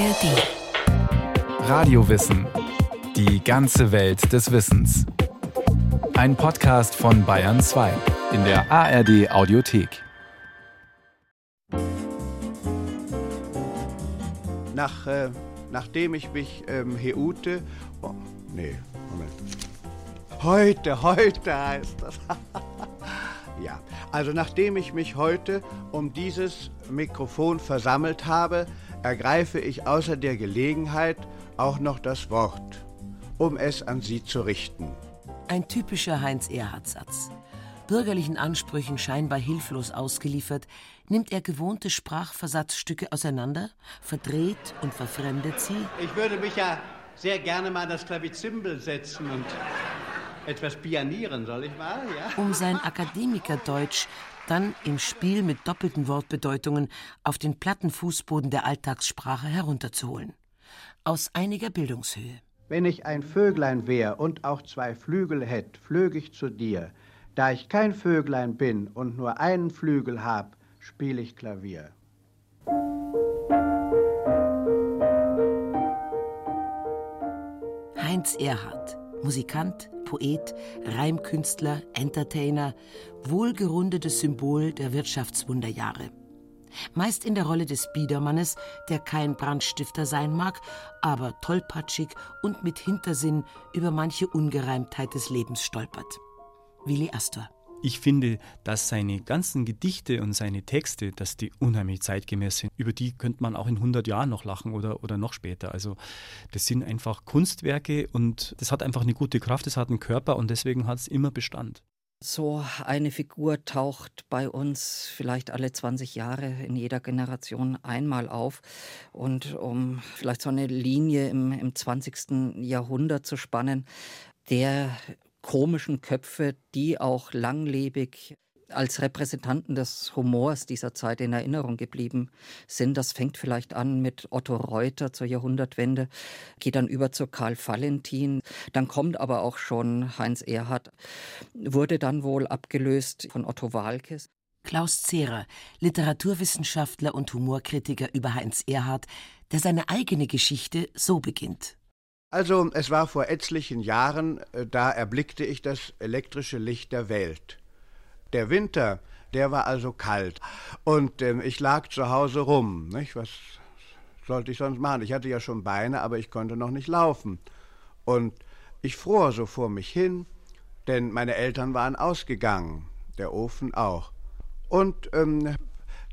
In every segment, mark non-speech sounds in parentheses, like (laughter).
ARD. Radiowissen. Die ganze Welt des Wissens. Ein Podcast von Bayern 2 in der ARD Audiothek. Nach, äh, nachdem ich mich ähm, heute. Oh, nee, Moment. Heute, heute heißt das. ja, also nachdem ich mich heute um dieses Mikrofon versammelt habe, ergreife ich außer der Gelegenheit auch noch das Wort, um es an Sie zu richten. Ein typischer Heinz-Erhardt-Satz. Bürgerlichen Ansprüchen scheinbar hilflos ausgeliefert, nimmt er gewohnte Sprachversatzstücke auseinander, verdreht und verfremdet sie. Ich würde mich ja sehr gerne mal an das Klavizimbel setzen und etwas pianieren, soll ich mal? Ja? um sein Akademikerdeutsch dann im Spiel mit doppelten Wortbedeutungen auf den platten Fußboden der Alltagssprache herunterzuholen. Aus einiger Bildungshöhe. Wenn ich ein Vöglein wär und auch zwei Flügel hätt, flög ich zu dir. Da ich kein Vöglein bin und nur einen Flügel hab, spiel ich Klavier. Heinz Erhardt, Musikant, Poet, Reimkünstler, Entertainer, wohlgerundetes Symbol der Wirtschaftswunderjahre. Meist in der Rolle des Biedermannes, der kein Brandstifter sein mag, aber tollpatschig und mit Hintersinn über manche Ungereimtheit des Lebens stolpert. Willi Astor. Ich finde, dass seine ganzen Gedichte und seine Texte, dass die unheimlich zeitgemäß sind. Über die könnte man auch in 100 Jahren noch lachen oder, oder noch später. Also das sind einfach Kunstwerke und das hat einfach eine gute Kraft, das hat einen Körper und deswegen hat es immer Bestand. So eine Figur taucht bei uns vielleicht alle 20 Jahre in jeder Generation einmal auf. Und um vielleicht so eine Linie im, im 20. Jahrhundert zu spannen, der komischen Köpfe, die auch langlebig als Repräsentanten des Humors dieser Zeit in Erinnerung geblieben sind. Das fängt vielleicht an mit Otto Reuter zur Jahrhundertwende, geht dann über zu Karl Valentin, dann kommt aber auch schon Heinz Erhardt, wurde dann wohl abgelöst von Otto Walkes. Klaus Zehrer, Literaturwissenschaftler und Humorkritiker über Heinz Erhardt, der seine eigene Geschichte so beginnt. Also, es war vor etlichen Jahren, äh, da erblickte ich das elektrische Licht der Welt. Der Winter, der war also kalt. Und ähm, ich lag zu Hause rum. Nicht? Was sollte ich sonst machen? Ich hatte ja schon Beine, aber ich konnte noch nicht laufen. Und ich fror so vor mich hin, denn meine Eltern waren ausgegangen, der Ofen auch. Und ähm,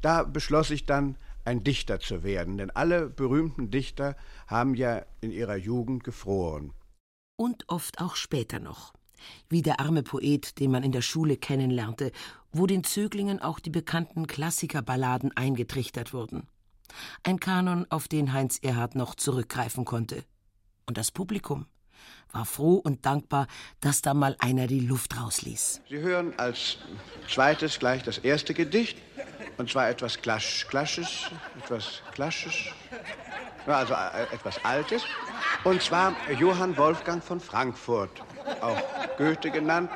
da beschloss ich dann, ein Dichter zu werden, denn alle berühmten Dichter haben ja in ihrer Jugend gefroren. Und oft auch später noch. Wie der arme Poet, den man in der Schule kennenlernte, wo den Zöglingen auch die bekannten Klassikerballaden eingetrichtert wurden. Ein Kanon, auf den Heinz Erhardt noch zurückgreifen konnte. Und das Publikum war froh und dankbar, dass da mal einer die Luft rausließ. Sie hören als zweites gleich das erste Gedicht, und zwar etwas Klasch, Klasches, etwas Klasches, also äh, etwas Altes, und zwar Johann Wolfgang von Frankfurt, auch Goethe genannt,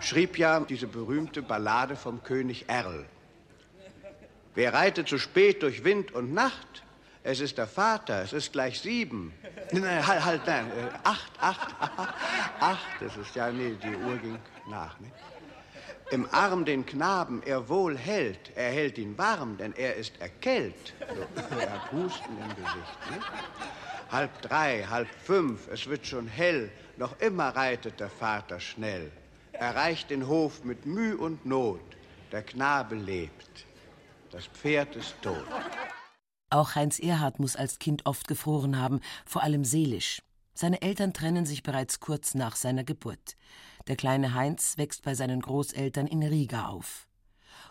schrieb ja diese berühmte Ballade vom König Erl. Wer reitet zu spät durch Wind und Nacht? Es ist der Vater, es ist gleich sieben. Nein, halt, halt, nein, äh, acht, (laughs) acht, acht, das ist ja, nee, die Uhr ging nach, ne? Im Arm den Knaben er wohl hält, er hält ihn warm, denn er ist erkälт. So, er hat Husten im Gesicht, ne? Halb drei, halb fünf, es wird schon hell, noch immer reitet der Vater schnell. Erreicht den Hof mit Müh und Not, der Knabe lebt, das Pferd ist tot. Auch Heinz Erhardt muss als Kind oft gefroren haben, vor allem seelisch. Seine Eltern trennen sich bereits kurz nach seiner Geburt. Der kleine Heinz wächst bei seinen Großeltern in Riga auf.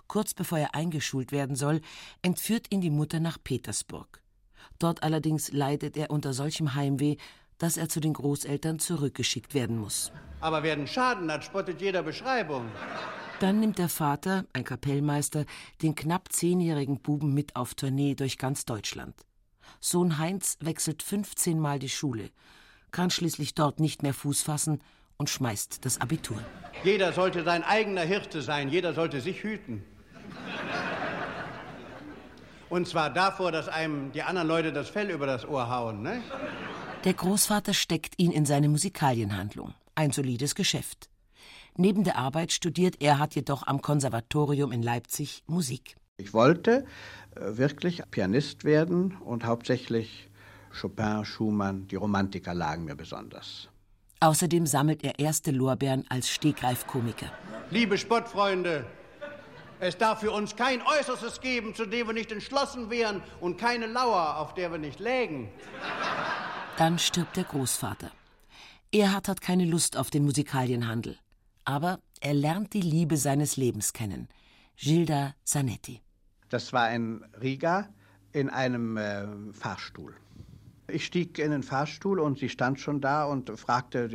Kurz bevor er eingeschult werden soll, entführt ihn die Mutter nach Petersburg. Dort allerdings leidet er unter solchem Heimweh, dass er zu den Großeltern zurückgeschickt werden muss. Aber wer den Schaden hat, spottet jeder Beschreibung. Dann nimmt der Vater, ein Kapellmeister, den knapp zehnjährigen Buben mit auf Tournee durch ganz Deutschland. Sohn Heinz wechselt 15 Mal die Schule, kann schließlich dort nicht mehr Fuß fassen und schmeißt das Abitur. Jeder sollte sein eigener Hirte sein, jeder sollte sich hüten. Und zwar davor, dass einem die anderen Leute das Fell über das Ohr hauen, ne? Der Großvater steckt ihn in seine Musikalienhandlung. Ein solides Geschäft. Neben der Arbeit studiert Erhard jedoch am Konservatorium in Leipzig Musik. Ich wollte äh, wirklich Pianist werden und hauptsächlich Chopin, Schumann, die Romantiker lagen mir besonders. Außerdem sammelt er erste Lorbeeren als Stegreifkomiker. Liebe Spottfreunde, es darf für uns kein Äußerstes geben, zu dem wir nicht entschlossen wären und keine Lauer, auf der wir nicht lägen. Dann stirbt der Großvater. Erhard hat keine Lust auf den Musikalienhandel. Aber er lernt die Liebe seines Lebens kennen. Gilda Zanetti. Das war ein Riga in einem äh, Fahrstuhl. Ich stieg in den Fahrstuhl und sie stand schon da und fragte,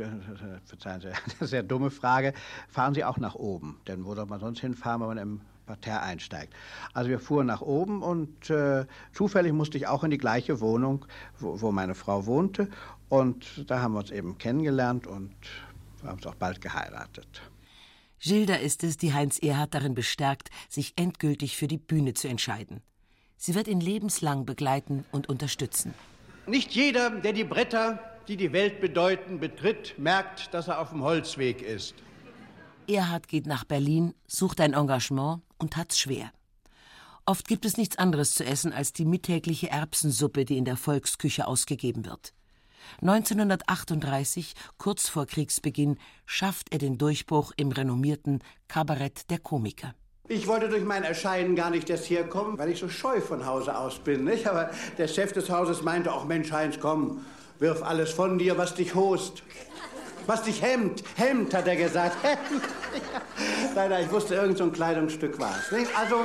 verzeihen Sie, (laughs) eine sehr dumme Frage, fahren Sie auch nach oben? Denn wo soll man sonst hinfahren, wenn man im Parterre einsteigt? Also wir fuhren nach oben und äh, zufällig musste ich auch in die gleiche Wohnung, wo, wo meine Frau wohnte. Und da haben wir uns eben kennengelernt und haben uns auch bald geheiratet. Gilda ist es, die Heinz Erhard darin bestärkt, sich endgültig für die Bühne zu entscheiden. Sie wird ihn lebenslang begleiten und unterstützen. Nicht jeder, der die Bretter, die die Welt bedeuten, betritt, merkt, dass er auf dem Holzweg ist. Erhard geht nach Berlin, sucht ein Engagement und hat's schwer. Oft gibt es nichts anderes zu essen als die mittägliche Erbsensuppe, die in der Volksküche ausgegeben wird. 1938, kurz vor Kriegsbeginn, schafft er den Durchbruch im renommierten Kabarett der Komiker. Ich wollte durch mein Erscheinen gar nicht erst herkommen, weil ich so scheu von Hause aus bin. Nicht? Aber der Chef des Hauses meinte auch, Mensch, Heinz, komm, wirf alles von dir, was dich host. Was dich hemmt. Hemmt, hat er gesagt. (laughs) Hemmt. Leider, ich wusste, irgend so ein Kleidungsstück war es. Also,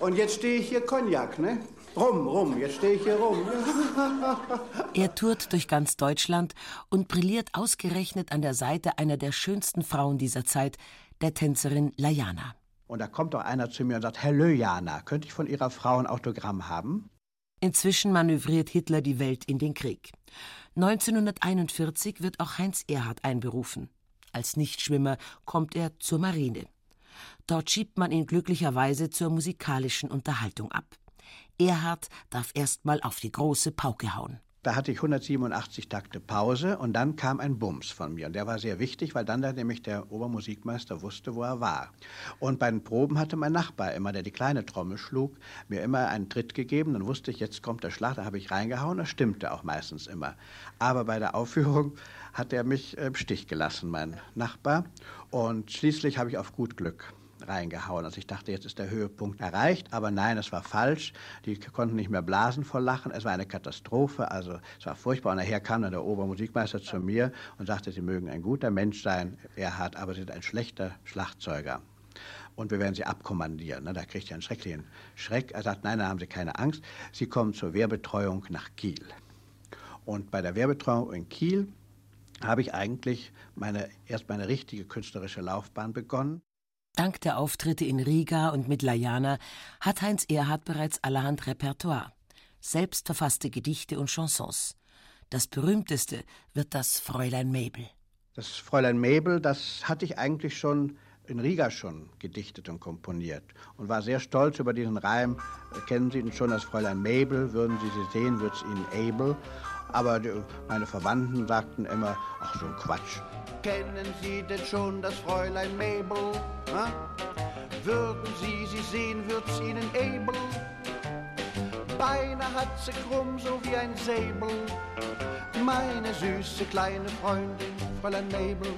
und jetzt stehe ich hier Cognac, ne? Rum, rum, jetzt stehe ich hier rum. (laughs) er tourt durch ganz Deutschland und brilliert ausgerechnet an der Seite einer der schönsten Frauen dieser Zeit, der Tänzerin Lajana. Und da kommt doch einer zu mir und sagt, Hallo Jana, könnte ich von Ihrer Frau ein Autogramm haben? Inzwischen manövriert Hitler die Welt in den Krieg. 1941 wird auch Heinz Erhard einberufen. Als Nichtschwimmer kommt er zur Marine. Dort schiebt man ihn glücklicherweise zur musikalischen Unterhaltung ab. Erhard darf erstmal auf die große Pauke hauen. Da hatte ich 187 Takte Pause und dann kam ein Bums von mir. Und der war sehr wichtig, weil dann da nämlich der Obermusikmeister wusste, wo er war. Und bei den Proben hatte mein Nachbar immer, der die kleine Trommel schlug, mir immer einen Tritt gegeben. Dann wusste ich, jetzt kommt der Schlag, da habe ich reingehauen. Das stimmte auch meistens immer. Aber bei der Aufführung hat er mich im Stich gelassen, mein Nachbar. Und schließlich habe ich auf gut Glück reingehauen. Also ich dachte, jetzt ist der Höhepunkt erreicht, aber nein, es war falsch. Die konnten nicht mehr blasen vor Lachen. Es war eine Katastrophe, also es war furchtbar. Und nachher kam dann der Obermusikmeister zu mir und sagte, Sie mögen ein guter Mensch sein, Erhard, aber Sie sind ein schlechter Schlagzeuger. Und wir werden Sie abkommandieren. Da kriegt er einen schrecklichen Schreck. Er sagt, nein, da haben Sie keine Angst. Sie kommen zur Wehrbetreuung nach Kiel. Und bei der Wehrbetreuung in Kiel habe ich eigentlich meine, erst meine richtige künstlerische Laufbahn begonnen. Dank der Auftritte in Riga und mit Lajana hat Heinz Erhard bereits allerhand Repertoire, selbst verfasste Gedichte und Chansons. Das berühmteste wird das Fräulein Mabel. Das Fräulein Mabel, das hatte ich eigentlich schon in Riga schon gedichtet und komponiert und war sehr stolz über diesen Reim. Kennen Sie ihn schon, das Fräulein Mabel, würden Sie sie sehen, wird es Ihnen able. Aber die, meine Verwandten sagten immer, ach so ein Quatsch. Kennen Sie denn schon das Fräulein Mabel? Ha? Würden Sie sie sehen, wird's Ihnen able. Beine hat sie krumm, so wie ein Säbel. Meine süße kleine Freundin, Fräulein Mabel.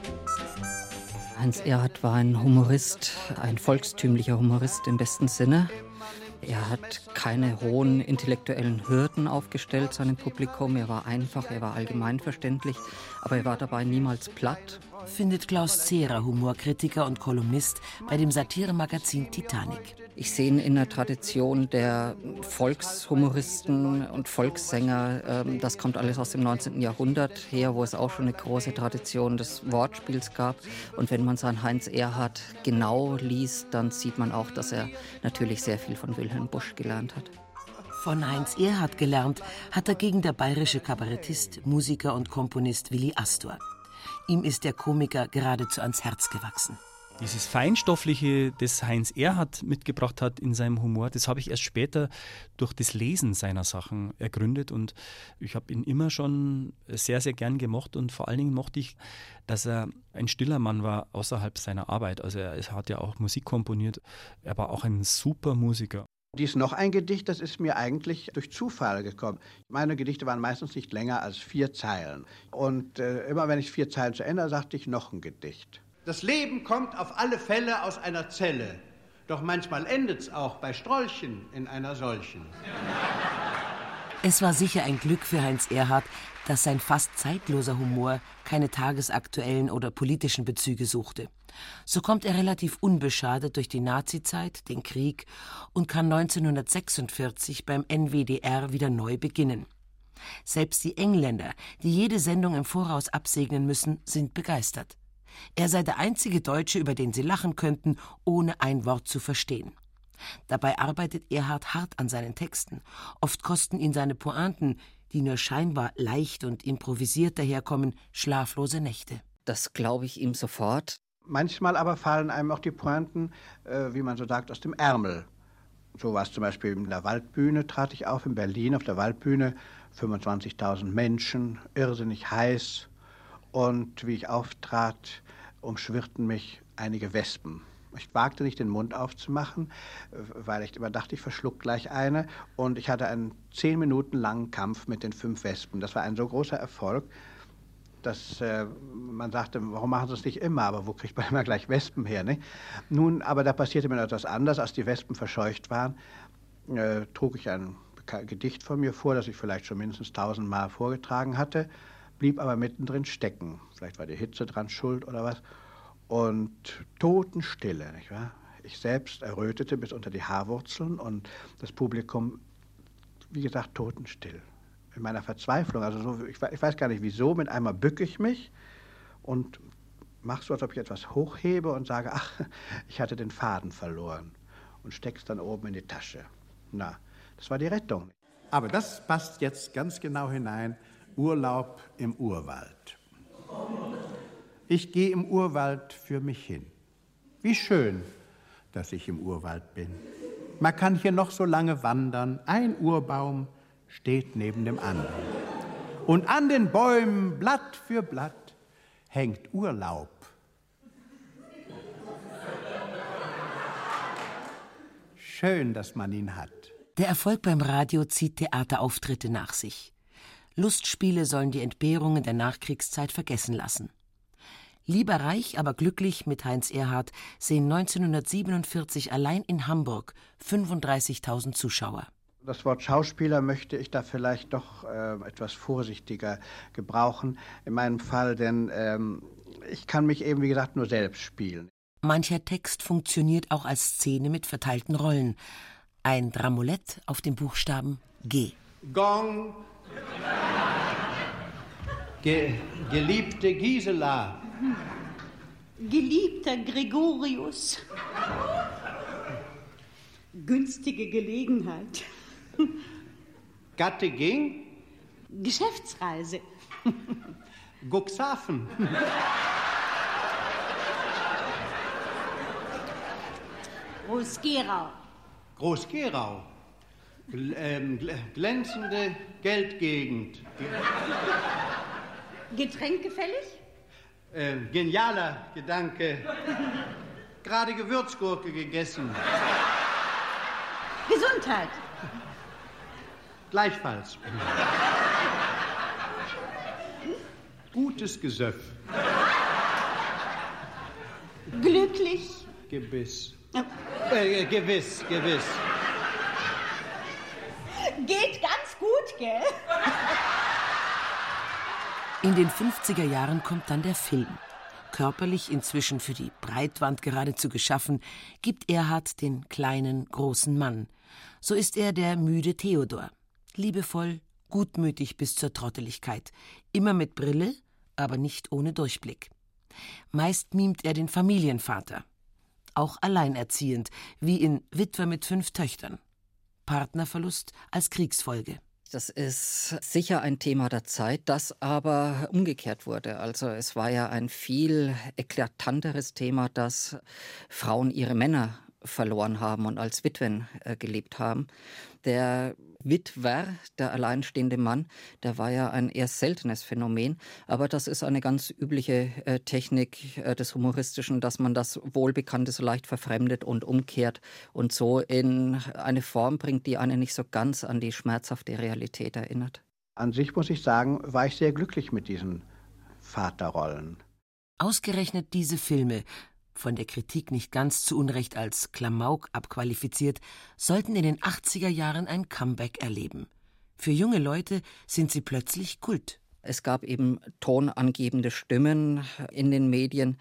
Hans Erhard war ein Humorist, ein volkstümlicher Humorist im besten Sinne. Er hat keine hohen intellektuellen Hürden aufgestellt seinem Publikum. Er war einfach, er war allgemeinverständlich, aber er war dabei niemals platt findet Klaus Zehrer, Humorkritiker und Kolumnist bei dem Satiremagazin Titanic. Ich sehe ihn in der Tradition der Volkshumoristen und Volkssänger. Ähm, das kommt alles aus dem 19. Jahrhundert her, wo es auch schon eine große Tradition des Wortspiels gab. Und wenn man seinen Heinz Erhard genau liest, dann sieht man auch, dass er natürlich sehr viel von Wilhelm Busch gelernt hat. Von Heinz Erhard gelernt hat dagegen der bayerische Kabarettist, Musiker und Komponist Willi Astor. Ihm ist der Komiker geradezu ans Herz gewachsen. Dieses Feinstoffliche, das Heinz Erhardt mitgebracht hat in seinem Humor, das habe ich erst später durch das Lesen seiner Sachen ergründet und ich habe ihn immer schon sehr, sehr gern gemocht und vor allen Dingen mochte ich, dass er ein stiller Mann war außerhalb seiner Arbeit. Also er hat ja auch Musik komponiert, er war auch ein super Musiker. Dies noch ein Gedicht, das ist mir eigentlich durch Zufall gekommen. Meine Gedichte waren meistens nicht länger als vier Zeilen. Und äh, immer wenn ich vier Zeilen zu Ende sagte ich noch ein Gedicht. Das Leben kommt auf alle Fälle aus einer Zelle. Doch manchmal endet es auch bei Strolchen in einer solchen. Es war sicher ein Glück für Heinz Erhardt, dass sein fast zeitloser Humor keine tagesaktuellen oder politischen Bezüge suchte. So kommt er relativ unbeschadet durch die Nazizeit, den Krieg und kann 1946 beim NWDR wieder neu beginnen. Selbst die Engländer, die jede Sendung im Voraus absegnen müssen, sind begeistert. Er sei der einzige Deutsche, über den sie lachen könnten, ohne ein Wort zu verstehen. Dabei arbeitet Erhard hart an seinen Texten. Oft kosten ihn seine Pointen, die nur scheinbar leicht und improvisiert daherkommen, schlaflose Nächte. Das glaube ich ihm sofort. Manchmal aber fallen einem auch die Pointen, äh, wie man so sagt, aus dem Ärmel. So war es zum Beispiel in der Waldbühne, trat ich auf in Berlin auf der Waldbühne, 25.000 Menschen, irrsinnig heiß. Und wie ich auftrat, umschwirrten mich einige Wespen. Ich wagte nicht, den Mund aufzumachen, weil ich immer dachte, ich verschluck gleich eine. Und ich hatte einen zehn Minuten langen Kampf mit den fünf Wespen. Das war ein so großer Erfolg, dass äh, man sagte, warum machen Sie es nicht immer? Aber wo kriegt man (laughs) immer gleich Wespen her? Ne? Nun, aber da passierte mir etwas anderes. Als die Wespen verscheucht waren, äh, trug ich ein Gedicht von mir vor, das ich vielleicht schon mindestens tausendmal vorgetragen hatte blieb aber mittendrin stecken. Vielleicht war die Hitze dran schuld oder was. Und Totenstille, nicht wahr? Ich selbst errötete bis unter die Haarwurzeln und das Publikum, wie gesagt, totenstill. In meiner Verzweiflung, also so, ich, ich weiß gar nicht wieso, mit einmal bücke ich mich und mache so, als ob ich etwas hochhebe und sage, ach, (laughs) ich hatte den Faden verloren und steck's dann oben in die Tasche. Na, das war die Rettung. Aber das passt jetzt ganz genau hinein Urlaub im Urwald. Ich gehe im Urwald für mich hin. Wie schön, dass ich im Urwald bin. Man kann hier noch so lange wandern. Ein Urbaum steht neben dem anderen. Und an den Bäumen, Blatt für Blatt, hängt Urlaub. Schön, dass man ihn hat. Der Erfolg beim Radio zieht Theaterauftritte nach sich. Lustspiele sollen die Entbehrungen der Nachkriegszeit vergessen lassen. Lieber reich, aber glücklich mit Heinz Erhardt sehen 1947 allein in Hamburg 35.000 Zuschauer. Das Wort Schauspieler möchte ich da vielleicht doch äh, etwas vorsichtiger gebrauchen in meinem Fall, denn ähm, ich kann mich eben, wie gesagt, nur selbst spielen. Mancher Text funktioniert auch als Szene mit verteilten Rollen. Ein Dramolett auf dem Buchstaben G. Gong, Ge geliebte Gisela. Geliebter Gregorius. Günstige Gelegenheit. Gatte ging. Geschäftsreise. Guxhafen. Groß-Gerau. Groß-Gerau. Gl ähm, glänzende Geldgegend. Getränkefällig? Äh, genialer Gedanke. Gerade Gewürzgurke gegessen. Gesundheit. Gleichfalls. Gutes Gesöff. Glücklich. Gebiss. Äh, gewiss, gewiss. Geht ganz gut, gell? In den 50er Jahren kommt dann der Film. Körperlich inzwischen für die Breitwand geradezu geschaffen, gibt Erhard den kleinen, großen Mann. So ist er der müde Theodor. Liebevoll, gutmütig bis zur Trotteligkeit. Immer mit Brille, aber nicht ohne Durchblick. Meist mimt er den Familienvater. Auch alleinerziehend, wie in Witwer mit fünf Töchtern. Partnerverlust als Kriegsfolge. Das ist sicher ein Thema der Zeit, das aber umgekehrt wurde. Also es war ja ein viel eklatanteres Thema, dass Frauen ihre Männer verloren haben und als Witwen äh, gelebt haben. Der Witwer, der alleinstehende Mann, der war ja ein eher seltenes Phänomen. Aber das ist eine ganz übliche äh, Technik äh, des Humoristischen, dass man das Wohlbekannte so leicht verfremdet und umkehrt und so in eine Form bringt, die einen nicht so ganz an die schmerzhafte Realität erinnert. An sich muss ich sagen, war ich sehr glücklich mit diesen Vaterrollen. Ausgerechnet diese Filme von der Kritik nicht ganz zu Unrecht als Klamauk abqualifiziert, sollten in den 80er Jahren ein Comeback erleben. Für junge Leute sind sie plötzlich Kult. Es gab eben tonangebende Stimmen in den Medien,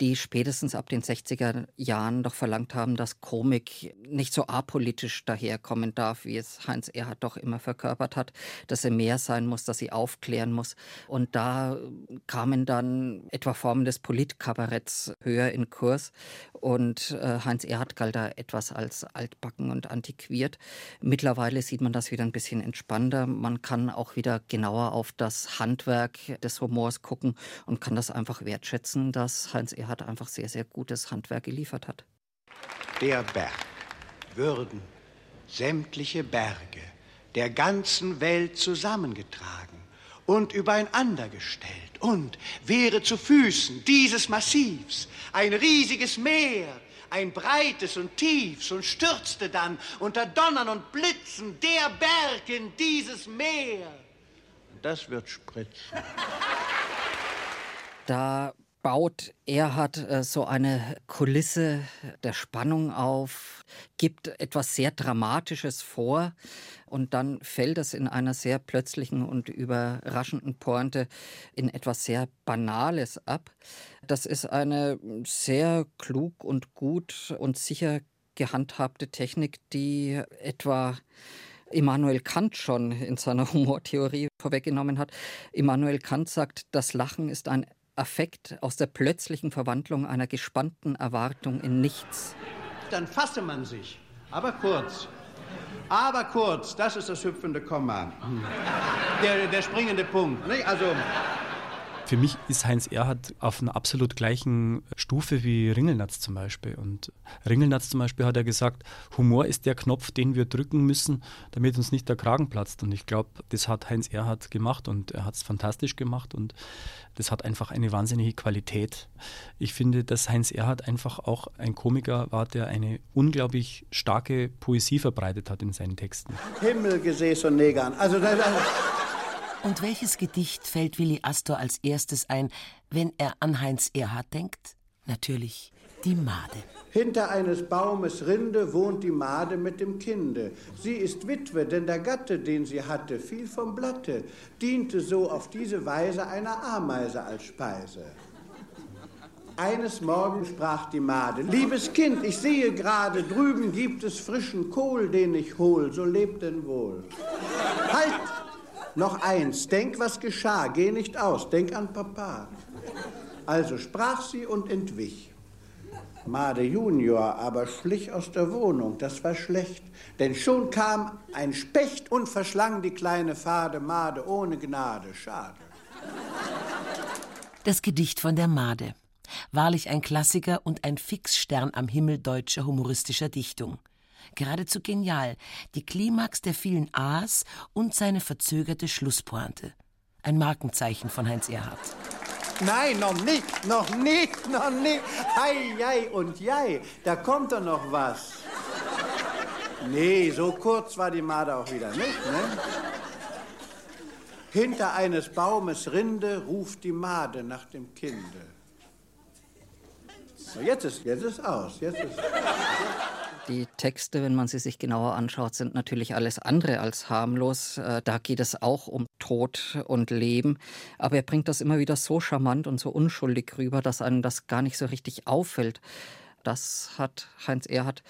die spätestens ab den 60er Jahren doch verlangt haben, dass Komik nicht so apolitisch daherkommen darf, wie es Heinz Erhardt doch immer verkörpert hat, dass sie mehr sein muss, dass sie aufklären muss. Und da kamen dann etwa Formen des Politkabaretts höher in Kurs und äh, Heinz Erhardt galt da etwas als altbacken und antiquiert. Mittlerweile sieht man das wieder ein bisschen entspannter. Man kann auch wieder genauer auf das Handwerk des Humors gucken und kann das einfach wertschätzen, dass Heinz Erhardt er hat einfach sehr, sehr gutes Handwerk geliefert hat. Der Berg würden sämtliche Berge der ganzen Welt zusammengetragen und übereinander gestellt und wäre zu Füßen dieses Massivs ein riesiges Meer, ein breites und tiefs und stürzte dann unter Donnern und Blitzen der Berg in dieses Meer. Das wird spritzen. Da baut Erhard äh, so eine Kulisse der Spannung auf, gibt etwas sehr Dramatisches vor und dann fällt es in einer sehr plötzlichen und überraschenden Pointe in etwas sehr Banales ab. Das ist eine sehr klug und gut und sicher gehandhabte Technik, die etwa Immanuel Kant schon in seiner (laughs) Humortheorie vorweggenommen hat. Immanuel Kant sagt, das Lachen ist ein Affekt aus der plötzlichen Verwandlung einer gespannten Erwartung in nichts. Dann fasse man sich, aber kurz. Aber kurz, das ist das hüpfende Komma. Der, der springende Punkt. Also für mich ist Heinz Erhardt auf einer absolut gleichen Stufe wie Ringelnatz zum Beispiel. Und Ringelnatz zum Beispiel hat er gesagt, Humor ist der Knopf, den wir drücken müssen, damit uns nicht der Kragen platzt. Und ich glaube, das hat Heinz Erhardt gemacht und er hat es fantastisch gemacht und das hat einfach eine wahnsinnige Qualität. Ich finde, dass Heinz Erhardt einfach auch ein Komiker war, der eine unglaublich starke Poesie verbreitet hat in seinen Texten. Himmelgesäß und Negern. Also das, und welches Gedicht fällt Willi Astor als erstes ein, wenn er an Heinz Erhard denkt? Natürlich die Made. Hinter eines Baumes Rinde wohnt die Made mit dem Kinde. Sie ist Witwe, denn der Gatte, den sie hatte, fiel vom Blatte, diente so auf diese Weise einer Ameise als Speise. Eines Morgens sprach die Made, liebes Kind, ich sehe gerade, drüben gibt es frischen Kohl, den ich hol, so lebt denn wohl. Halt, noch eins, denk, was geschah, geh nicht aus, denk an Papa. Also sprach sie und entwich. Made Junior aber schlich aus der Wohnung, das war schlecht, denn schon kam ein Specht und verschlang die kleine Fade Made ohne Gnade, schade. Das Gedicht von der Made. Wahrlich ein Klassiker und ein Fixstern am Himmel deutscher humoristischer Dichtung geradezu genial, die Klimax der vielen A's und seine verzögerte Schlusspointe. Ein Markenzeichen von Heinz Erhardt. Nein, noch nicht, noch nicht, noch nicht. Ei, jei und jei, da kommt doch noch was. Nee, so kurz war die Made auch wieder nicht, ne? Hinter eines Baumes Rinde ruft die Made nach dem Kinde. So, jetzt ist, jetzt ist aus, jetzt ist. Die Texte, wenn man sie sich genauer anschaut, sind natürlich alles andere als harmlos. Äh, da geht es auch um Tod und Leben. Aber er bringt das immer wieder so charmant und so unschuldig rüber, dass einem das gar nicht so richtig auffällt. Das hat Heinz Erhardt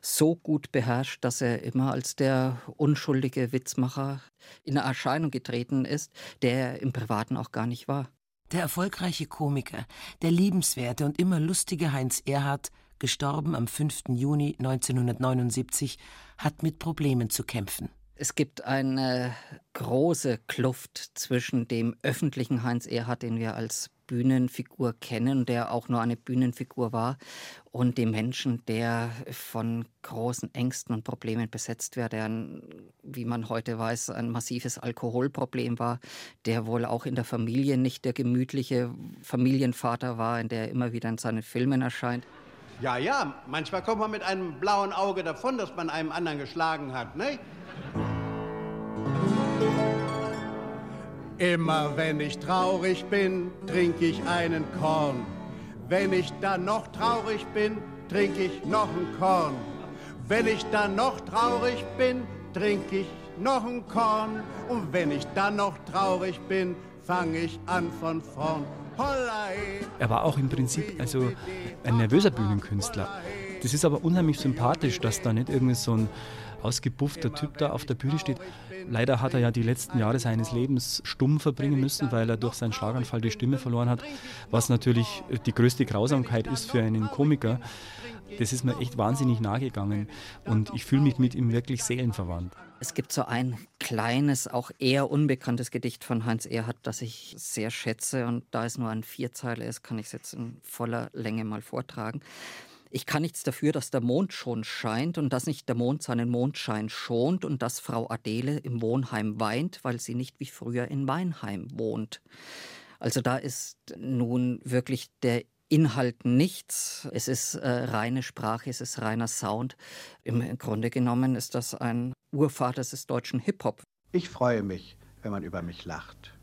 so gut beherrscht, dass er immer als der unschuldige Witzmacher in Erscheinung getreten ist, der er im Privaten auch gar nicht war. Der erfolgreiche Komiker, der liebenswerte und immer lustige Heinz Erhardt gestorben am 5. Juni 1979, hat mit Problemen zu kämpfen. Es gibt eine große Kluft zwischen dem öffentlichen Heinz Erhardt, den wir als Bühnenfigur kennen, der auch nur eine Bühnenfigur war, und dem Menschen, der von großen Ängsten und Problemen besetzt war, der, wie man heute weiß, ein massives Alkoholproblem war, der wohl auch in der Familie nicht der gemütliche Familienvater war, in der er immer wieder in seinen Filmen erscheint. Ja, ja, manchmal kommt man mit einem blauen Auge davon, dass man einem anderen geschlagen hat, ne? Immer wenn ich traurig bin, trinke ich einen Korn. Wenn ich dann noch traurig bin, trinke ich noch ein Korn. Wenn ich dann noch traurig bin, trinke ich noch ein Korn. Und wenn ich dann noch traurig bin, fange ich an von vorn. Er war auch im Prinzip also ein nervöser Bühnenkünstler. Das ist aber unheimlich sympathisch, dass da nicht irgendwie so ein ausgebuffter Typ da auf der Bühne steht. Leider hat er ja die letzten Jahre seines Lebens stumm verbringen müssen, weil er durch seinen Schlaganfall die Stimme verloren hat, was natürlich die größte Grausamkeit ist für einen Komiker. Das ist mir echt wahnsinnig nahegegangen und ich fühle mich mit ihm wirklich seelenverwandt. Es gibt so ein kleines, auch eher unbekanntes Gedicht von Heinz Erhardt, das ich sehr schätze. Und da es nur ein Vierzeile ist, kann ich es jetzt in voller Länge mal vortragen. Ich kann nichts dafür, dass der Mond schon scheint und dass nicht der Mond seinen Mondschein schont und dass Frau Adele im Wohnheim weint, weil sie nicht wie früher in Weinheim wohnt. Also da ist nun wirklich der Inhalt nichts. Es ist äh, reine Sprache, es ist reiner Sound. Im Grunde genommen ist das ein Urvater des deutschen Hip-Hop. Ich freue mich, wenn man über mich lacht.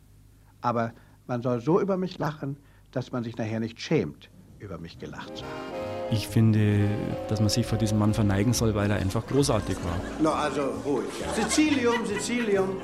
Aber man soll so über mich lachen, dass man sich nachher nicht schämt, über mich gelacht zu haben. Ich finde, dass man sich vor diesem Mann verneigen soll, weil er einfach großartig war. No, also ruhig. Sizilium, Sizilium.